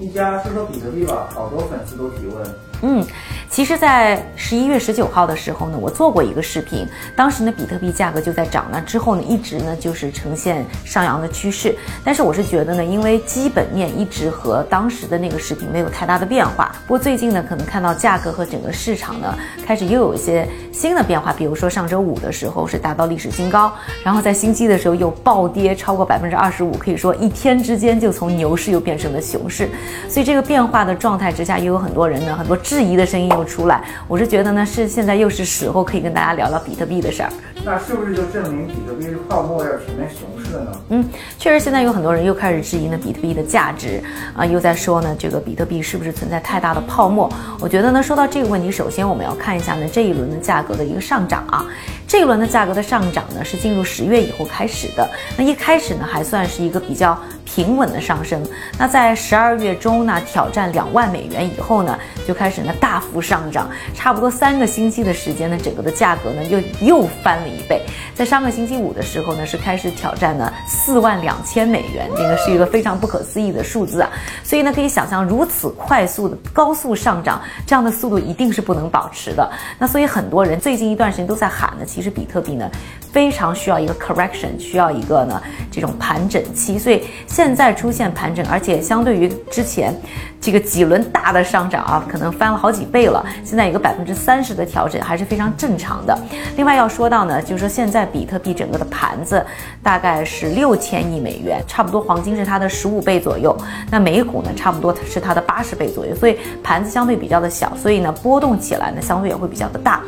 一家说说比特币吧，好多粉丝都提问。嗯，其实，在十一月十九号的时候呢，我做过一个视频，当时呢，比特币价格就在涨，那之后呢，一直呢就是呈现上扬的趋势。但是我是觉得呢，因为基本面一直和当时的那个视频没有太大的变化。不过最近呢，可能看到价格和整个市场呢开始又有一些新的变化，比如说上周五的时候是达到历史新高，然后在星期的时候又暴跌超过百分之二十五，可以说一天之间就从牛市又变成了熊市。所以这个变化的状态之下，又有很多人呢，很多。质疑的声音又出来，我是觉得呢，是现在又是时候可以跟大家聊聊比特币的事儿。那是不是就证明比特币是泡沫要全面熊市了呢？嗯，确实，现在有很多人又开始质疑呢比特币的价值啊，又在说呢这个比特币是不是存在太大的泡沫？我觉得呢，说到这个问题，首先我们要看一下呢这一轮的价格的一个上涨啊，这一轮的价格的上涨呢是进入十月以后开始的，那一开始呢还算是一个比较。平稳的上升，那在十二月中呢挑战两万美元以后呢，就开始呢大幅上涨，差不多三个星期的时间呢，整个的价格呢又又翻了一倍。在上个星期五的时候呢，是开始挑战呢四万两千美元，这个是一个非常不可思议的数字啊。所以呢，可以想象如此快速的高速上涨，这样的速度一定是不能保持的。那所以很多人最近一段时间都在喊呢，其实比特币呢非常需要一个 correction，需要一个呢这种盘整期，所以。现在出现盘整，而且相对于之前这个几轮大的上涨啊，可能翻了好几倍了。现在一个百分之三十的调整还是非常正常的。另外要说到呢，就是说现在比特币整个的盘子大概是六千亿美元，差不多黄金是它的十五倍左右，那美股呢差不多是它的八十倍左右，所以盘子相对比较的小，所以呢波动起来呢相对也会比较的大。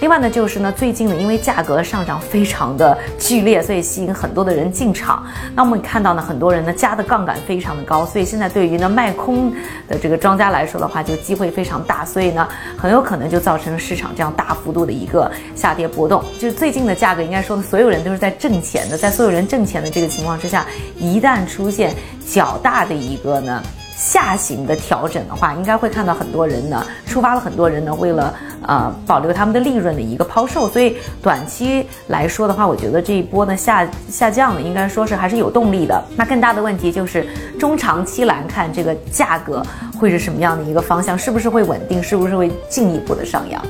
另外呢就是呢最近呢因为价格上涨非非常的剧烈，所以吸引很多的人进场。那我们看到呢很多人呢。加的杠杆非常的高，所以现在对于呢卖空的这个庄家来说的话，就机会非常大，所以呢很有可能就造成市场这样大幅度的一个下跌波动。就是最近的价格，应该说呢所有人都是在挣钱的，在所有人挣钱的这个情况之下，一旦出现较大的一个呢。下行的调整的话，应该会看到很多人呢，触发了很多人呢，为了呃保留他们的利润的一个抛售，所以短期来说的话，我觉得这一波呢下下降呢，应该说是还是有动力的。那更大的问题就是中长期来看，这个价格会是什么样的一个方向？是不是会稳定？是不是会进一步的上扬？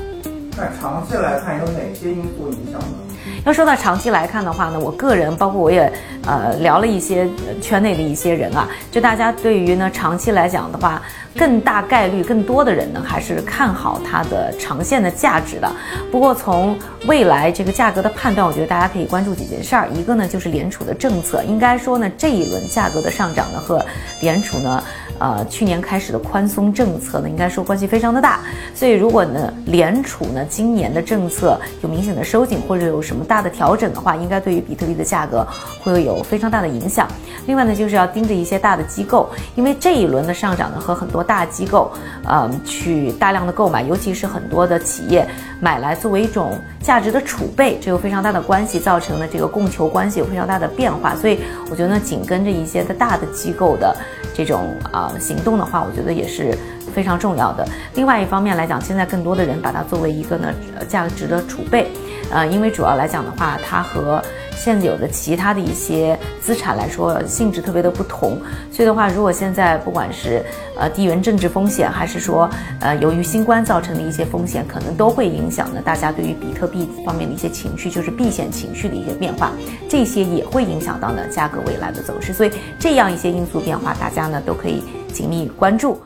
那长期来看有哪些因素影响呢？要说到长期来看的话呢，我个人包括我也呃聊了一些圈内的一些人啊，就大家对于呢长期来讲的话，更大概率更多的人呢还是看好它的长线的价值的。不过从未来这个价格的判断，我觉得大家可以关注几件事儿，一个呢就是联储的政策，应该说呢这一轮价格的上涨呢和联储呢。呃，去年开始的宽松政策呢，应该说关系非常的大。所以，如果呢，联储呢今年的政策有明显的收紧，或者有什么大的调整的话，应该对于比特币的价格会有非常大的影响。另外呢，就是要盯着一些大的机构，因为这一轮的上涨呢，和很多大机构，呃，去大量的购买，尤其是很多的企业买来作为一种价值的储备，这有非常大的关系，造成了这个供求关系有非常大的变化。所以，我觉得呢，紧跟着一些的大的机构的这种啊。行动的话，我觉得也是非常重要的。另外一方面来讲，现在更多的人把它作为一个呢价值的储备，呃，因为主要来讲的话，它和现有的其他的一些资产来说性质特别的不同。所以的话，如果现在不管是呃地缘政治风险，还是说呃由于新冠造成的一些风险，可能都会影响呢大家对于比特币方面的一些情绪，就是避险情绪的一些变化，这些也会影响到呢价格未来的走势。所以这样一些因素变化，大家呢都可以。紧密关注。